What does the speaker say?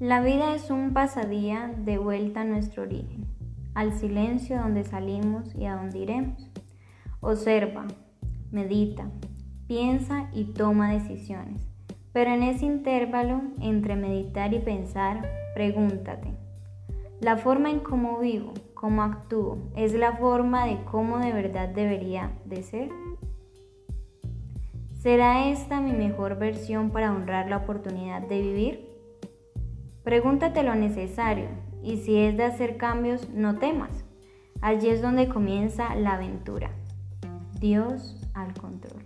La vida es un pasadía de vuelta a nuestro origen, al silencio donde salimos y a donde iremos. Observa, medita, piensa y toma decisiones. Pero en ese intervalo entre meditar y pensar, pregúntate, ¿la forma en cómo vivo, cómo actúo, es la forma de cómo de verdad debería de ser? ¿Será esta mi mejor versión para honrar la oportunidad de vivir? Pregúntate lo necesario y si es de hacer cambios, no temas. Allí es donde comienza la aventura. Dios al control.